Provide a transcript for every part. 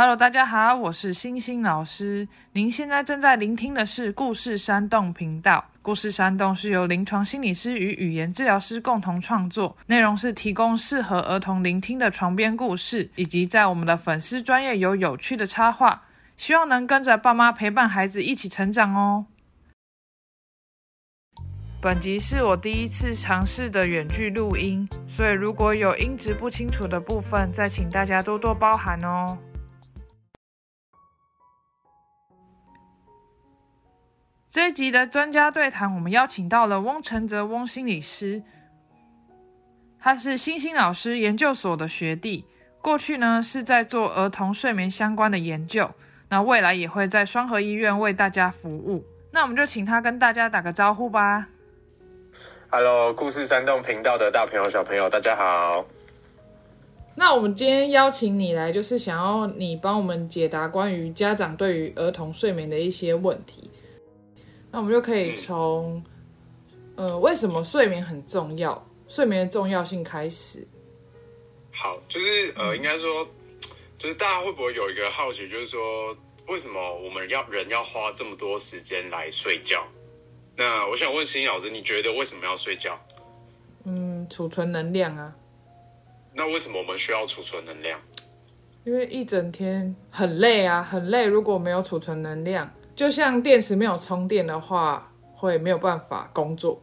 Hello，大家好，我是星星老师。您现在正在聆听的是故事山洞频道。故事山洞是由临床心理师与语言治疗师共同创作，内容是提供适合儿童聆听的床边故事，以及在我们的粉丝专业有有趣的插画，希望能跟着爸妈陪伴孩子一起成长哦。本集是我第一次尝试的远距录音，所以如果有音质不清楚的部分，再请大家多多包涵哦。这一集的专家对谈，我们邀请到了翁承泽翁心理师，他是星星老师研究所的学弟，过去呢是在做儿童睡眠相关的研究，那未来也会在双河医院为大家服务。那我们就请他跟大家打个招呼吧。Hello，故事山洞频道的大朋友、小朋友，大家好。那我们今天邀请你来，就是想要你帮我们解答关于家长对于儿童睡眠的一些问题。那我们就可以从，呃，为什么睡眠很重要，睡眠的重要性开始。好，就是呃，应该说，就是大家会不会有一个好奇，就是说，为什么我们要人要花这么多时间来睡觉？那我想问欣怡老师，你觉得为什么要睡觉？嗯，储存能量啊，那为什么我们需要储存能量？因为一整天很累啊，很累。如果没有储存能量，就像电池没有充电的话，会没有办法工作。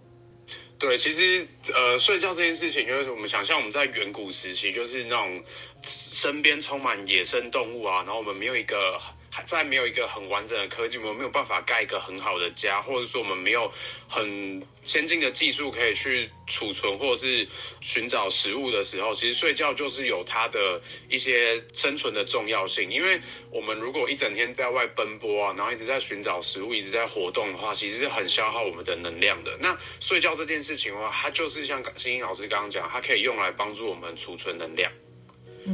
对，其实呃，睡觉这件事情，就是我们想象我们在远古时期，就是那种身边充满野生动物啊，然后我们没有一个。在没有一个很完整的科技，我们没有办法盖一个很好的家，或者说我们没有很先进的技术可以去储存或者是寻找食物的时候，其实睡觉就是有它的一些生存的重要性。因为我们如果一整天在外奔波啊，然后一直在寻找食物，一直在活动的话，其实是很消耗我们的能量的。那睡觉这件事情的话，它就是像星星老师刚刚讲，它可以用来帮助我们储存能量。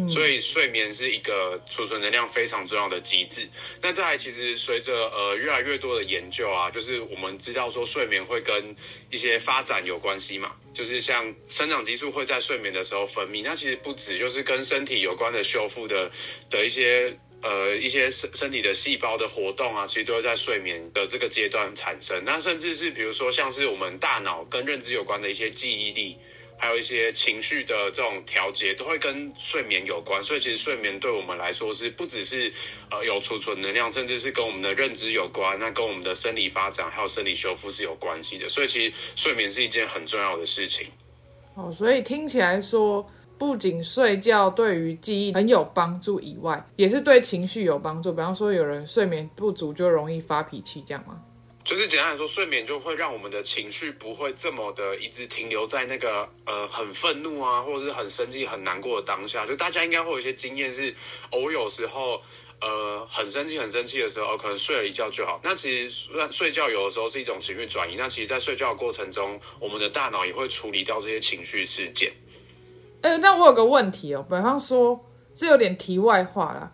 所以睡眠是一个储存能量非常重要的机制。那再，其实随着呃越来越多的研究啊，就是我们知道说睡眠会跟一些发展有关系嘛，就是像生长激素会在睡眠的时候分泌。那其实不止就是跟身体有关的修复的的一些呃一些身身体的细胞的活动啊，其实都会在睡眠的这个阶段产生。那甚至是比如说像是我们大脑跟认知有关的一些记忆力。还有一些情绪的这种调节，都会跟睡眠有关，所以其实睡眠对我们来说是不只是呃有储存能量，甚至是跟我们的认知有关，那跟我们的生理发展还有生理修复是有关系的。所以其实睡眠是一件很重要的事情。哦，所以听起来说，不仅睡觉对于记忆很有帮助以外，也是对情绪有帮助。比方说，有人睡眠不足就容易发脾气，这样吗？就是简单来说，睡眠就会让我们的情绪不会这么的一直停留在那个呃很愤怒啊，或者是很生气、很难过的当下。就大家应该会有一些经验是，偶有时候呃很生气、很生气的时候，可能睡了一觉就好。那其实睡觉有的时候是一种情绪转移。那其实，在睡觉的过程中，我们的大脑也会处理掉这些情绪事件。哎，那我有个问题哦，比方说，这有点题外话啦。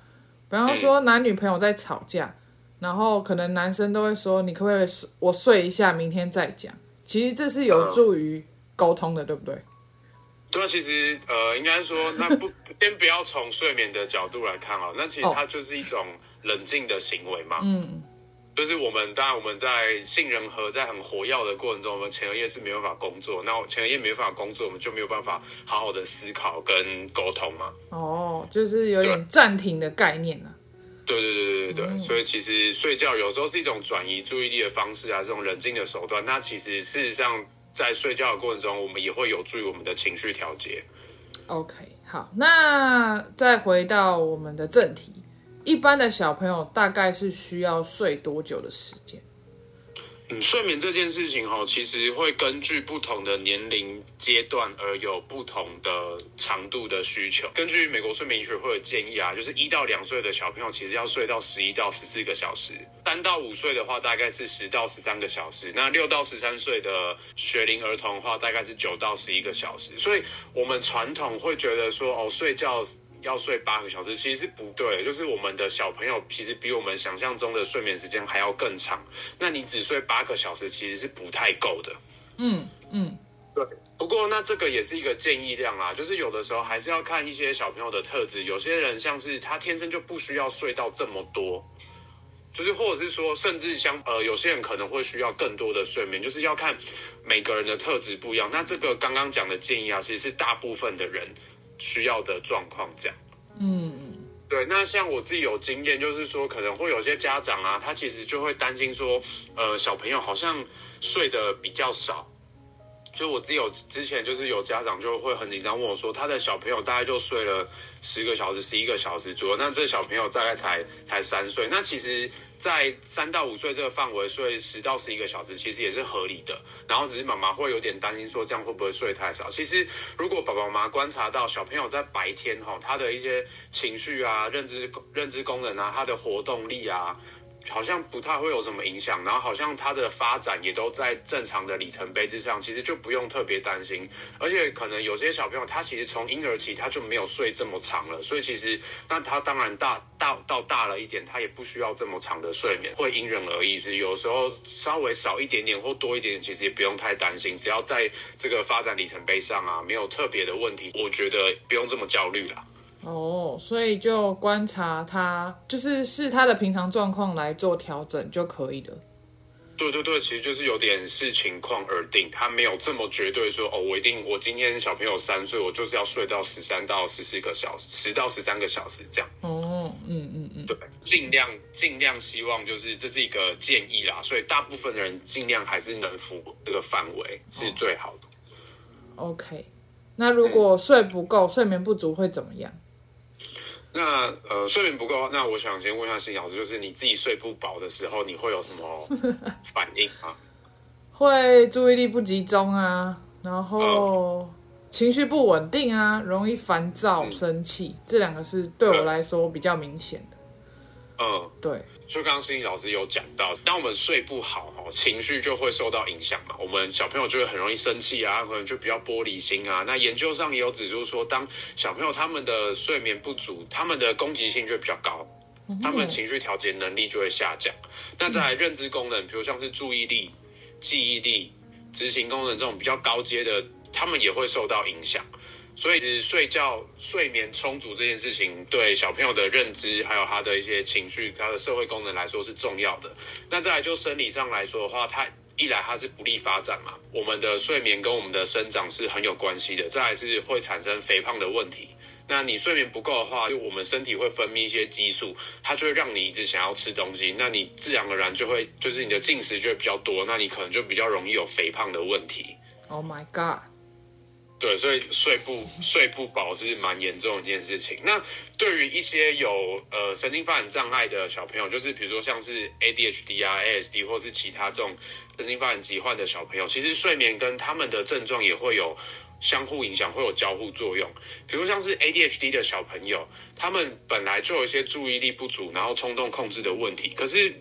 比方说，男女朋友在吵架。然后可能男生都会说：“你可不可以我睡一下，明天再讲？”其实这是有助于沟通的，对不对？对啊，其实呃，应该说，那不 先不要从睡眠的角度来看哦，那其实它就是一种冷静的行为嘛。嗯，就是我们当然我们在杏仁核在很活跃的过程中，我们前额叶是没办法工作，那前额叶没办法工作，我们就没有办法好好的思考跟沟通嘛。哦，就是有点暂停的概念呢。对对对对对对，所以其实睡觉有时候是一种转移注意力的方式啊，这种冷静的手段。那其实事实上，在睡觉的过程中，我们也会有助于我们的情绪调节。OK，好，那再回到我们的正题，一般的小朋友大概是需要睡多久的时间？嗯，睡眠这件事情哈，其实会根据不同的年龄阶段而有不同的长度的需求。根据美国睡眠医学会的建议啊，就是一到两岁的小朋友其实要睡到十一到十四个小时；三到五岁的话大概是十到十三个小时；那六到十三岁的学龄儿童的话大概是九到十一个小时。所以我们传统会觉得说，哦，睡觉。要睡八个小时，其实是不对。就是我们的小朋友其实比我们想象中的睡眠时间还要更长。那你只睡八个小时，其实是不太够的。嗯嗯，对，不过那这个也是一个建议量啦，就是有的时候还是要看一些小朋友的特质，有些人像是他天生就不需要睡到这么多，就是或者是说，甚至像呃，有些人可能会需要更多的睡眠，就是要看每个人的特质不一样。那这个刚刚讲的建议啊，其实是大部分的人需要的状况这样。嗯，对，那像我自己有经验，就是说可能会有些家长啊，他其实就会担心说，呃，小朋友好像睡得比较少。就我自己有之前就是有家长就会很紧张问我说，他的小朋友大概就睡了十个小时、十一个小时左右，那这小朋友大概才才三岁，那其实，在三到五岁这个范围睡十到十一个小时，其实也是合理的。然后只是妈妈会有点担心说，这样会不会睡太少？其实如果爸爸妈妈观察到小朋友在白天哈，他的一些情绪啊、认知认知功能啊、他的活动力啊。好像不太会有什么影响，然后好像他的发展也都在正常的里程碑之上，其实就不用特别担心。而且可能有些小朋友他其实从婴儿期他就没有睡这么长了，所以其实那他当然大大到大了一点，他也不需要这么长的睡眠，会因人而异。是有时候稍微少一点点或多一点点，其实也不用太担心。只要在这个发展里程碑上啊，没有特别的问题，我觉得不用这么焦虑了。哦，所以就观察他，就是视他的平常状况来做调整就可以了。对对对，其实就是有点视情况而定，他没有这么绝对说哦，我一定我今天小朋友三岁，我就是要睡到十三到十四个小时，十到十三个小时这样。哦，嗯嗯嗯，对，尽量尽量希望就是这是一个建议啦，所以大部分的人尽量还是能符这个范围是最好的。OK，那如果睡不够、睡眠不足会怎么样？那呃，睡眠不够，那我想先问一下新老师，就是你自己睡不饱的时候，你会有什么 反应啊？会注意力不集中啊，然后情绪不稳定啊，容易烦躁、生气，这两个是对我来说比较明显的。嗯，对。就刚刚心理老师有讲到，当我们睡不好哦，情绪就会受到影响嘛。我们小朋友就会很容易生气啊，可能就比较玻璃心啊。那研究上也有指出说，当小朋友他们的睡眠不足，他们的攻击性就比较高，他们情绪调节能力就会下降。那在认知功能，比如像是注意力、记忆力、执行功能这种比较高阶的，他们也会受到影响。所以，其实睡觉、睡眠充足这件事情，对小朋友的认知，还有他的一些情绪、他的社会功能来说是重要的。那再来就生理上来说的话，它一来它是不利发展嘛，我们的睡眠跟我们的生长是很有关系的。再来是会产生肥胖的问题。那你睡眠不够的话，就我们身体会分泌一些激素，它就会让你一直想要吃东西。那你自然而然就会，就是你的进食就会比较多，那你可能就比较容易有肥胖的问题。Oh my god！对，所以睡不睡不饱是蛮严重的一件事情。那对于一些有呃神经发展障碍的小朋友，就是比如说像是 ADHD 啊、ASD 或是其他这种神经发展疾患的小朋友，其实睡眠跟他们的症状也会有相互影响，会有交互作用。比如像是 ADHD 的小朋友，他们本来就有一些注意力不足，然后冲动控制的问题，可是。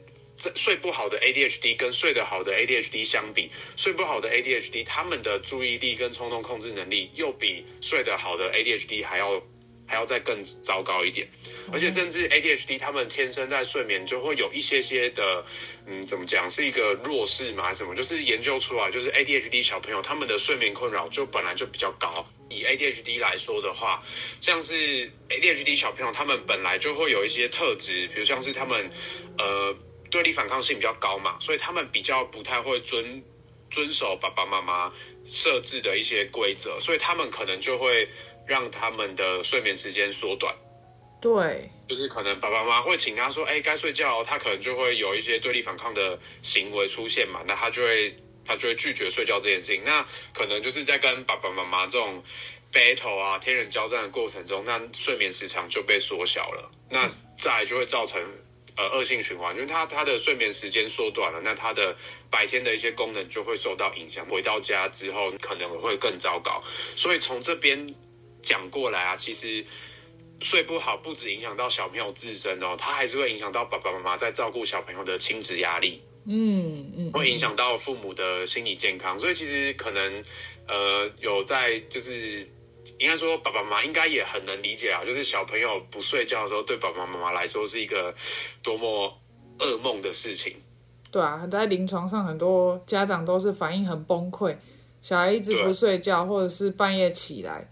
睡不好的 ADHD 跟睡得好的 ADHD 相比，睡不好的 ADHD 他们的注意力跟冲动控制能力又比睡得好的 ADHD 还要还要再更糟糕一点，而且甚至 ADHD 他们天生在睡眠就会有一些些的，嗯，怎么讲是一个弱势嘛？什么？就是研究出来，就是 ADHD 小朋友他们的睡眠困扰就本来就比较高。以 ADHD 来说的话，像是 ADHD 小朋友他们本来就会有一些特质，比如像是他们，呃。对立反抗性比较高嘛，所以他们比较不太会遵遵守爸爸妈妈设置的一些规则，所以他们可能就会让他们的睡眠时间缩短。对，就是可能爸爸妈妈会请他说：“哎，该睡觉。”他可能就会有一些对立反抗的行为出现嘛，那他就会他就会拒绝睡觉这件事情。那可能就是在跟爸爸妈妈这种 battle 啊、天人交战的过程中，那睡眠时长就被缩小了，那再就会造成。呃，恶性循环，因为他他的睡眠时间缩短了，那他的白天的一些功能就会受到影响。回到家之后，可能会更糟糕。所以从这边讲过来啊，其实睡不好不止影响到小朋友自身哦，他还是会影响到爸爸妈妈在照顾小朋友的亲子压力。嗯嗯，会影响到父母的心理健康。所以其实可能呃有在就是。应该说，爸爸妈妈应该也很能理解啊，就是小朋友不睡觉的时候，对爸爸妈妈来说是一个多么噩梦的事情。对啊，在临床上，很多家长都是反应很崩溃，小孩一直不睡觉，或者是半夜起来，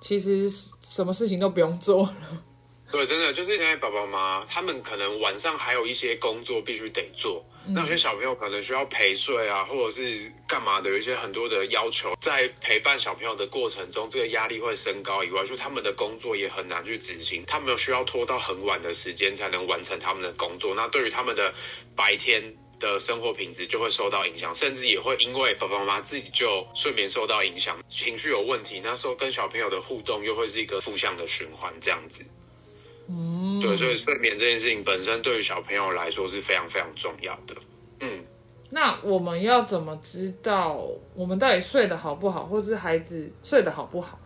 其实什么事情都不用做了。对，真的就是现在爸爸妈妈他们可能晚上还有一些工作必须得做，那有些小朋友可能需要陪睡啊，或者是干嘛的，有一些很多的要求，在陪伴小朋友的过程中，这个压力会升高以外，就他们的工作也很难去执行，他们需要拖到很晚的时间才能完成他们的工作，那对于他们的白天。的生活品质就会受到影响，甚至也会因为爸爸妈妈自己就睡眠受到影响，情绪有问题，那时候跟小朋友的互动又会是一个负向的循环，这样子。嗯，对，所以睡眠这件事情本身对于小朋友来说是非常非常重要的。嗯，那我们要怎么知道我们到底睡得好不好，或是孩子睡得好不好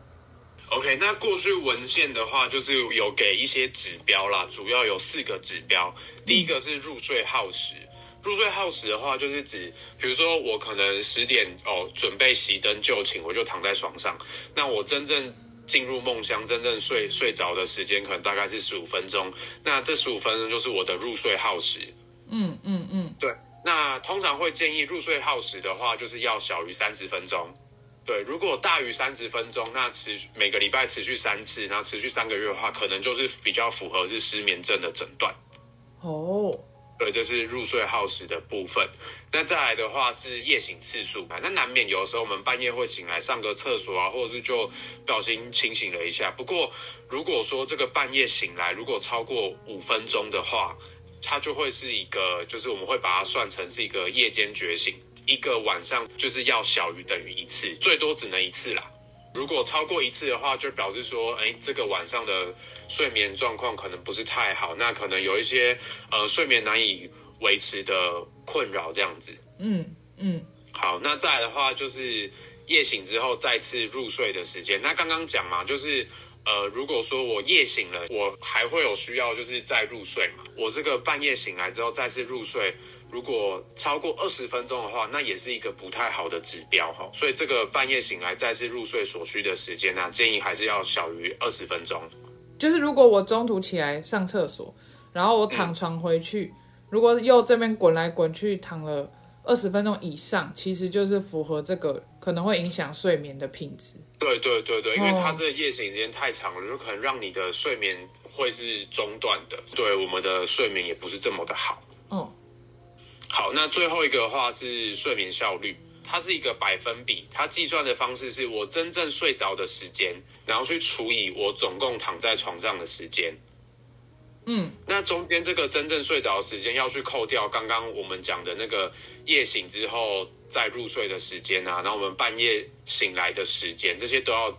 ？OK，那过去文献的话，就是有给一些指标啦，主要有四个指标。第一个是入睡耗时，入睡耗时的话，就是指，比如说我可能十点哦准备熄灯就寝，我就躺在床上，那我真正进入梦乡、真正睡睡着的时间，可能大概是十五分钟。那这十五分钟就是我的入睡耗时。嗯嗯嗯，对，那通常会建议入睡耗时的话，就是要小于三十分钟。对，如果大于三十分钟，那持续每个礼拜持续三次，然后持续三个月的话，可能就是比较符合是失眠症的诊断。哦，对，就是入睡耗时的部分。那再来的话是夜醒次数，那难免有时候我们半夜会醒来上个厕所啊，或者是就不小心清醒了一下。不过如果说这个半夜醒来如果超过五分钟的话，它就会是一个，就是我们会把它算成是一个夜间觉醒，一个晚上就是要小于等于一次，最多只能一次啦。如果超过一次的话，就表示说，哎，这个晚上的睡眠状况可能不是太好，那可能有一些呃睡眠难以维持的困扰这样子。嗯嗯，好，那再来的话就是夜醒之后再次入睡的时间。那刚刚讲嘛，就是呃，如果说我夜醒了，我还会有需要就是再入睡嘛。我这个半夜醒来之后再次入睡，如果超过二十分钟的话，那也是一个不太好的指标哈。所以这个半夜醒来再次入睡所需的时间呢、建议还是要小于二十分钟。就是如果我中途起来上厕所，然后我躺床回去，如果又这边滚来滚去躺了二十分钟以上，其实就是符合这个可能会影响睡眠的品质。对对对对，因为哦它这个夜醒时间太长了，就可能让你的睡眠会是中断的，对我们的睡眠也不是这么的好。嗯，好，那最后一个的话是睡眠效率，它是一个百分比，它计算的方式是我真正睡着的时间，然后去除以我总共躺在床上的时间。嗯，那中间这个真正睡着的时间要去扣掉刚刚我们讲的那个夜醒之后再入睡的时间啊，然后我们半夜醒来的时间，这些都要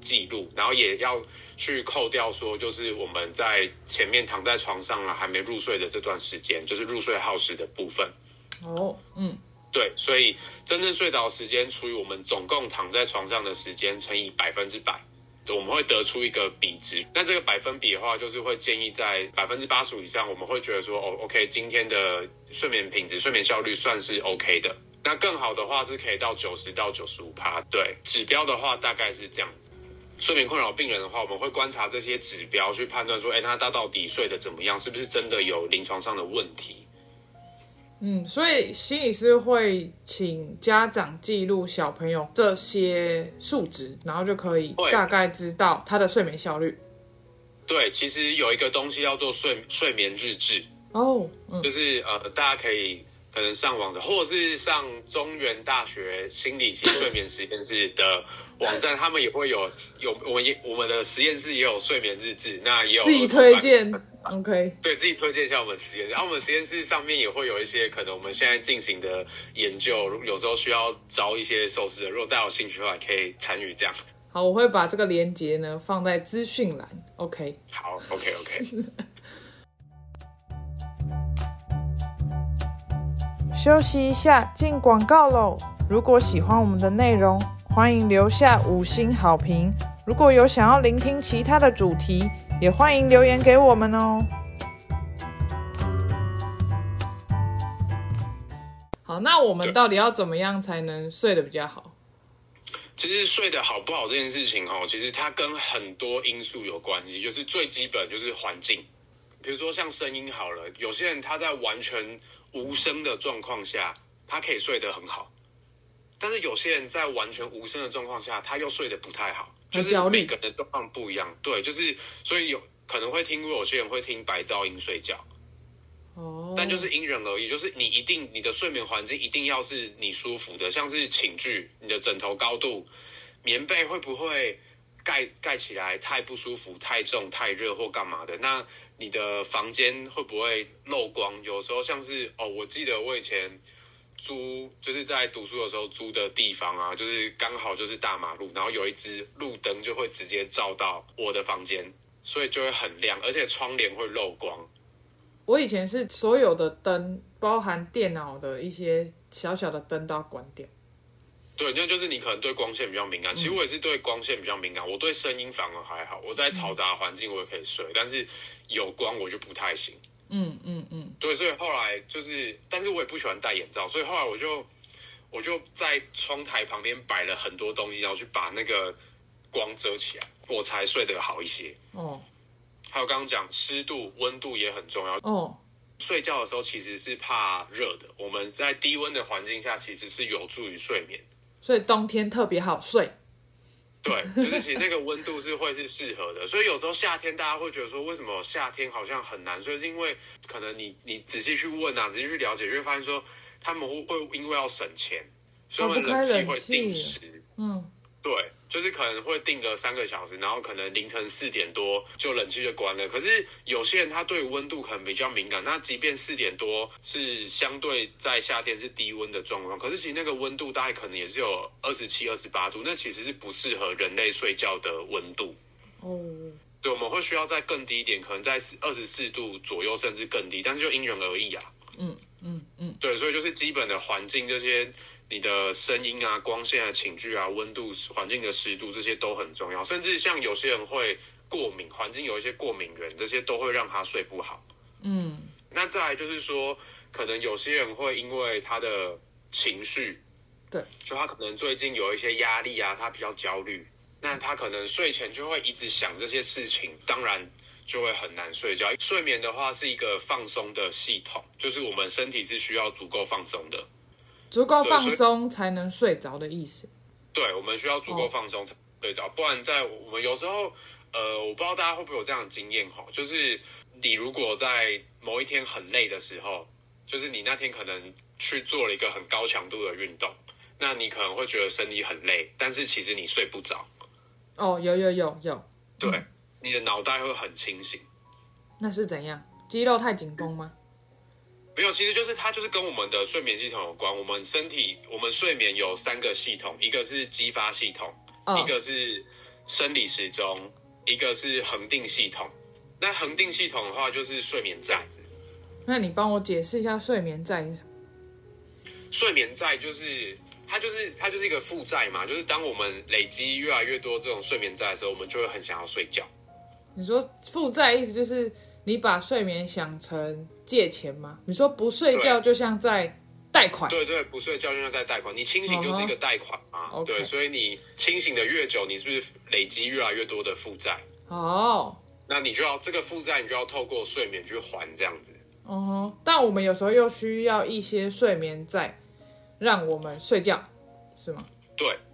记录，然后也要去扣掉说，就是我们在前面躺在床上啊还没入睡的这段时间，就是入睡耗时的部分。哦，嗯，对，所以真正睡着时间除以我们总共躺在床上的时间乘以百分之百，我们会得出一个比值。那这个百分比的话，就是会建议在百分之八十以上，我们会觉得说，哦，OK，今天的睡眠品质、睡眠效率算是 OK 的。那更好的话是可以到九十到九十五趴。对，指标的话大概是这样子。睡眠困扰病人的话，我们会观察这些指标去判断说，哎，他他到底睡得怎么样，是不是真的有临床上的问题？嗯，所以心理师会请家长记录小朋友这些数值，然后就可以大概知道他的睡眠效率。对，其实有一个东西叫做睡睡眠日志，哦，嗯，就是呃，大家可以可能上网的，或者是上中原大学心理系睡眠实验室的网站，他们也会有有我们也我们的实验室也有睡眠日志，那也有自己推荐，OK，对自己推荐一下我们实验室，然后我们实验室上面也会有一些可能我们现在进行的研究，如有时候需要招一些受试者，如果大家有兴趣的话，可以参与这样。好，我会把这个链接呢放在资讯栏，OK。好，OK OK。休息一下，进广告喽。如果喜欢我们的内容，欢迎留下五星好评。如果有想要聆听其他的主题，也欢迎留言给我们哦。好，那我们到底要怎么样才能睡得比较好？其实睡得好不好这件事情哦，其实它跟很多因素有关系，就是最基本就是环境，比如说像声音好了，有些人他在完全无声的状况下，他可以睡得很好，但是有些人在完全无声的状况下，他又睡得不太好，就是每个人状况不一样。对，就是所以有可能会听过有些人会听白噪音睡觉，哦，但就是因人而异，就是你一定你的睡眠环境一定要是你舒服的，像是寝具、你的枕头高度、棉被会不会盖盖起来太不舒服、太重、太热或干嘛的？那你的房间会不会漏光？有时候像是哦，我记得我以前租就是在读书的时候租的地方啊，就是刚好就是大马路，然后有一只路灯就会直接照到我的房间，所以就会很亮，而且窗帘会漏光。我以前是所有的灯，包含电脑的一些小小的灯都要关掉。对，那就是你可能对光线比较敏感。其实我也是对光线比较敏感，我对声音反而还好。我在嘈杂的环境我也可以睡，但是有光我就不太行。嗯嗯嗯，对，所以后来就是，但是我也不喜欢戴眼罩，所以后来我就我就在窗台旁边摆了很多东西，然后去把那个光遮起来，我才睡得好一些。哦还有刚刚讲湿度、温度也很重要。哦，睡觉的时候其实是怕热的，我们在低温的环境下其实是有助于睡眠。所以冬天特别好睡。对，就是其实那个温度是会是适合的，所以有时候夏天大家会觉得说，为什么夏天好像很难所以？是因为可能你你仔细去问啊，仔细去了解，就会发现说他们会会因为要省钱，所以他们冷气会定时。嗯，对，就是可能会定个三个小时，然后可能凌晨四点多就冷气就关了。可是有些人他对温度可能比较敏感，那即便四点多是相对在夏天是低温的状况，可是其实那个温度大概可能也是有二十七、二十八度，那其实是不适合人类睡觉的温度。哦，对，我们会需要再更低一点，可能在二十四度左右，甚至更低，但是就因人而异啊。嗯嗯嗯，对，所以就是基本的环境这些，你的声音啊、光线啊、寝具啊、温度、环境的湿度这些都很重要。甚至像有些人会过敏，环境有一些过敏源，这些都会让他睡不好。嗯那再来就是说，可能有些人会因为他的情绪，对，就他可能最近有一些压力啊，他比较焦虑，那他可能睡前就会一直想这些事情，当然就会很难睡觉。睡眠的话是一个放松的系统，就是我们身体是需要足够放松的，足够放松才能睡着的意思。对，我们需要足够放松才睡着，不然在我们有时候，呃，我不知道大家会不会有这样的经验哈，就是你如果在某一天很累的时候，就是你那天可能去做了一个很高强度的运动，那你可能会觉得身体很累，但是其实你睡不着，哦，有有有有，对，你的脑袋会很清醒。那是怎样？肌肉太紧绷吗？没有，其实就是它就是跟我们的睡眠系统有关。我们身体，我们睡眠有三个系统，一个是激发系统，哦一个是生理时钟，一个是恒定系统。那恒定系统的话，就是睡眠债。那你帮我解释一下睡眠债是什么？睡眠债就是它就是它就是一个负债嘛，就是当我们累积越来越多这种睡眠债的时候，我们就会很想要睡觉。你说负债意思就是你把睡眠想成借钱吗？你说不睡觉就像在贷款，对对，不睡觉就像在贷款，你清醒就是一个贷款嘛。对，所以你清醒的越久，你是不是累积越来越多的负债？哦，那你就要这个负债，你就要透过睡眠去还这样子。哦吼，但我们有时候又需要一些睡眠债，让我们睡觉，是吗？对，嗯，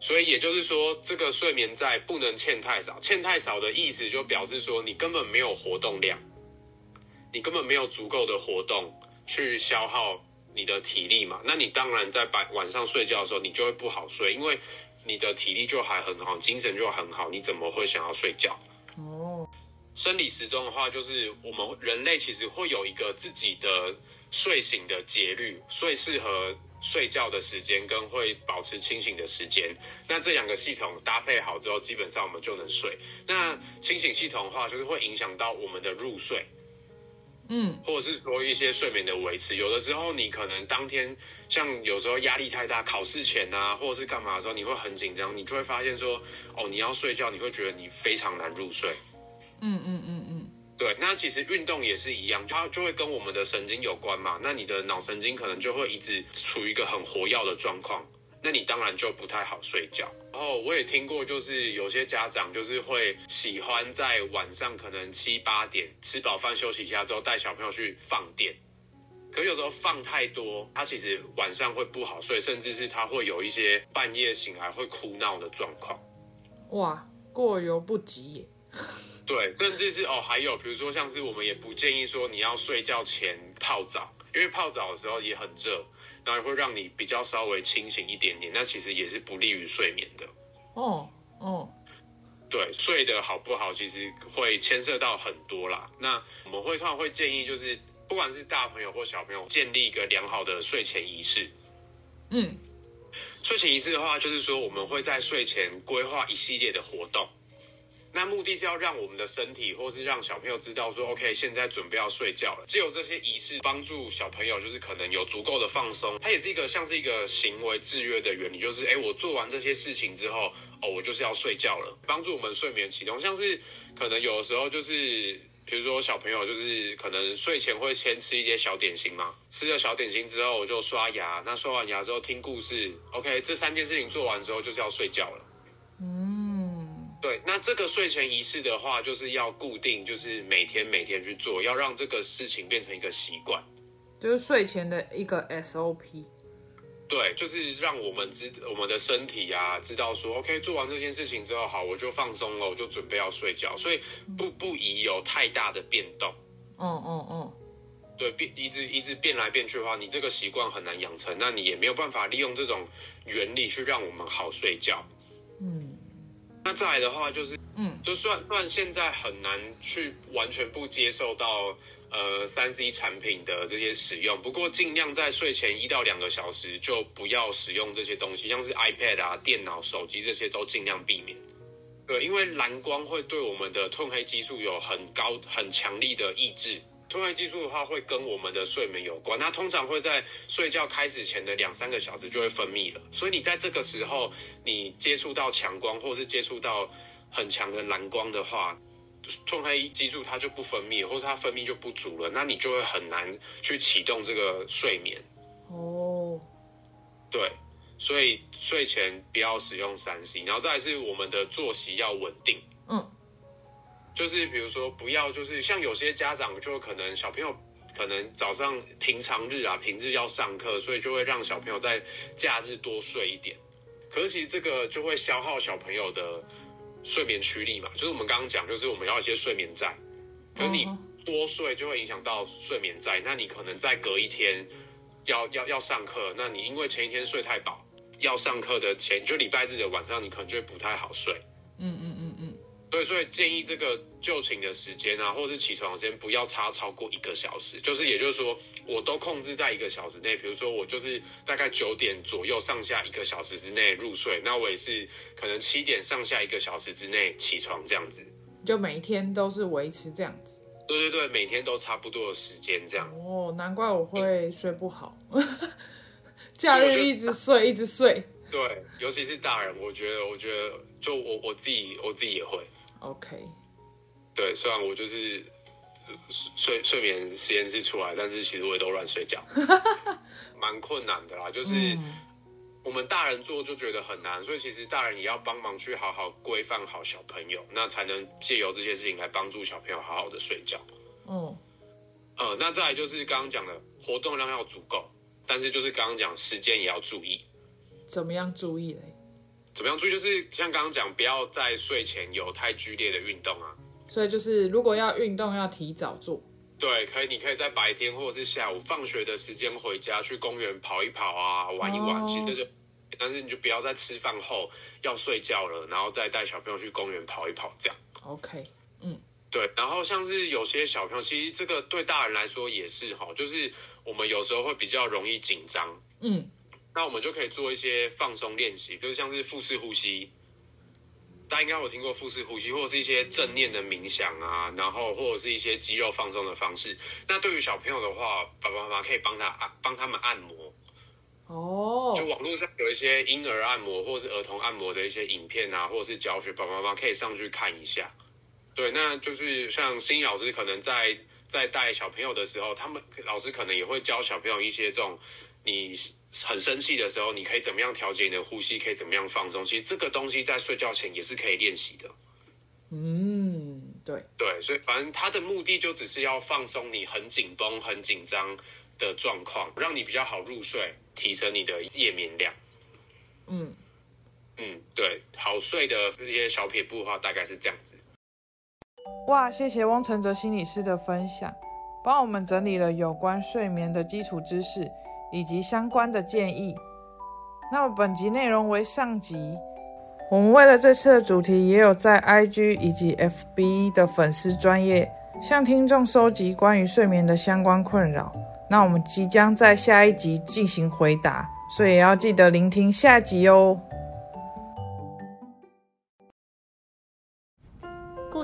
所以也就是说，这个睡眠债不能欠太少，欠太少的意思就表示说你根本没有活动量，你根本没有足够的活动去消耗你的体力嘛。那你当然在晚晚上睡觉的时候，你就会不好睡，因为你的体力就还很好，精神就很好，你怎么会想要睡觉？哦，生理时钟的话，就是我们人类其实会有一个自己的睡醒的节律，最适合睡觉的时间跟会保持清醒的时间。那这两个系统搭配好之后，基本上我们就能睡。那清醒系统的话，就是会影响到我们的入睡，嗯，或者是说一些睡眠的维持。有的时候你可能当天像有时候压力太大，考试前啊，或者是干嘛的时候，你会很紧张，你就会发现说，哦，你要睡觉，你会觉得你非常难入睡。嗯嗯嗯嗯，对，那其实运动也是一样，它就会跟我们的神经有关嘛。那你的脑神经可能就会一直处于一个很活跃的状况，那你当然就不太好睡觉。然后我也听过，就是有些家长就是会喜欢在晚上可能七八点吃饱饭休息一下之后，带小朋友去放电。可有时候放太多，他其实晚上会不好睡，甚至是他会有一些半夜醒来会哭闹的状况。哇，过犹不及耶。对，甚至是哦，还有比如说像是我们也不建议说你要睡觉前泡澡，因为泡澡的时候也很热，然后会让你比较稍微清醒一点点，那其实也是不利于睡眠的。哦哦，对，睡得好不好，其实会牵涉到很多啦。那我们会通常会建议，就是不管是大朋友或小朋友，建立一个良好的睡前仪式。嗯，睡前仪式的话，就是说我们会在睡前规划一系列的活动。那目的是要让我们的身体，或是让小朋友知道说，OK，现在准备要睡觉了。只有这些仪式帮助小朋友，就是可能有足够的放松。它也是一个像是一个行为制约的原理，就是哎，我做完这些事情之后，哦，我就是要睡觉了，帮助我们睡眠启动。像是可能有的时候就是，比如说小朋友就是可能睡前会先吃一些小点心嘛，吃了小点心之后我就刷牙，那刷完牙之后听故事，OK，这三件事情做完之后就是要睡觉了。嗯对，那这个睡前仪式的话，就是要固定，就是每天每天去做，要让这个事情变成一个习惯，就是睡前的一个 SOP。对，就是让我们知我们的身体呀，知道说，OK，做完这件事情之后，好，我就放松了，我就准备要睡觉，所以不不宜有太大的变动。嗯嗯嗯。对，变一直一直变来变去的话，你这个习惯很难养成，那你也没有办法利用这种原理去让我们好睡觉。嗯。那再来的话就是，嗯，就算算现在很难去完全不接受到呃三 C 产品的这些使用，不过尽量在睡前一到两个小时就不要使用这些东西，像是 iPad 啊、电脑、手机这些都尽量避免。对，因为蓝光会对我们的褪黑激素有很高、很强力的抑制。褪黑激素的话会跟我们的睡眠有关，它通常会在睡觉开始前的两三个小时就会分泌了，所以你在这个时候你接触到强光或是接触到很强的蓝光的话，褪黑激素它就不分泌，或是它分泌就不足了，那你就会很难去启动这个睡眠。哦，对，所以睡前不要使用三 C，然后再是我们的作息要稳定。嗯。就是比如说，不要就是像有些家长就可能小朋友可能早上平常日啊平日要上课，所以就会让小朋友在假日多睡一点。可是其实这个就会消耗小朋友的睡眠驱力嘛。就是我们刚刚讲，就是我们要一些睡眠债。可你多睡就会影响到睡眠债，那你可能在隔一天要要要上课，那你因为前一天睡太饱，要上课的前就礼拜日的晚上，你可能就会不太好睡。嗯嗯嗯嗯。对，所以建议这个就寝的时间啊，或是起床时间不要差超过一个小时。就是也就是说，我都控制在一个小时内。比如说，我就是大概九点左右上下一个小时之内入睡，那我也是可能七点上下一个小时之内起床这样子。就每一天都是维持这样子。对对对，每天都差不多的时间这样。哦，难怪我会睡不好，假日一直睡一直睡。对，尤其是大人，我觉得，我觉得，就我我自己，我自己也会。OK，对，虽然我就是睡睡眠实验室出来，但是其实我也都乱睡觉，蛮困难的啦。就是我们大人做就觉得很难，所以其实大人也要帮忙去好好规范好小朋友，那才能借由这些事情来帮助小朋友好好的睡觉。嗯，呃，那再来就是刚刚讲的活动量要足够，但是就是刚刚讲时间也要注意。怎么样注意嘞？怎么样注意？就是像刚刚讲，不要在睡前有太剧烈的运动啊。所以就是，如果要运动，要提早做。对，可以，你可以在白天或者是下午放学的时间回家去公园跑一跑啊，玩一玩。其实就，但是你就不要在吃饭后要睡觉了，然后再带小朋友去公园跑一跑这样。OK，嗯，对。然后像是有些小朋友，其实这个对大人来说也是哈，就是我们有时候会比较容易紧张。嗯。那我们就可以做一些放松练习，就是像是腹式呼吸，大家应该有听过腹式呼吸，或者是一些正念的冥想啊，然后或者是一些肌肉放松的方式。那对于小朋友的话，爸爸妈妈可以帮他按帮他们按摩。哦，就网络上有一些婴儿按摩或是儿童按摩的一些影片啊，或者是教学，爸爸妈妈可以上去看一下。对，那就是像新老师可能在在带小朋友的时候，他们老师可能也会教小朋友一些这种你。很生气的时候，你可以怎么样调节你的呼吸？可以怎么样放松？其实这个东西在睡觉前也是可以练习的。嗯，对对，所以反正它的目的就只是要放松你很紧绷、很紧张的状况，让你比较好入睡，提升你的夜眠量。嗯，嗯，对，好睡的这些小撇步的话，大概是这样子。哇，谢谢汪承哲心理师的分享，帮我们整理了有关睡眠的基础知识以及相关的建议。那么本集内容为上集，我们为了这次的主题，也有在 IG 以及 FB 的粉丝专业向听众收集关于睡眠的相关困扰。那我们即将在下一集进行回答，所以也要记得聆听下集哦。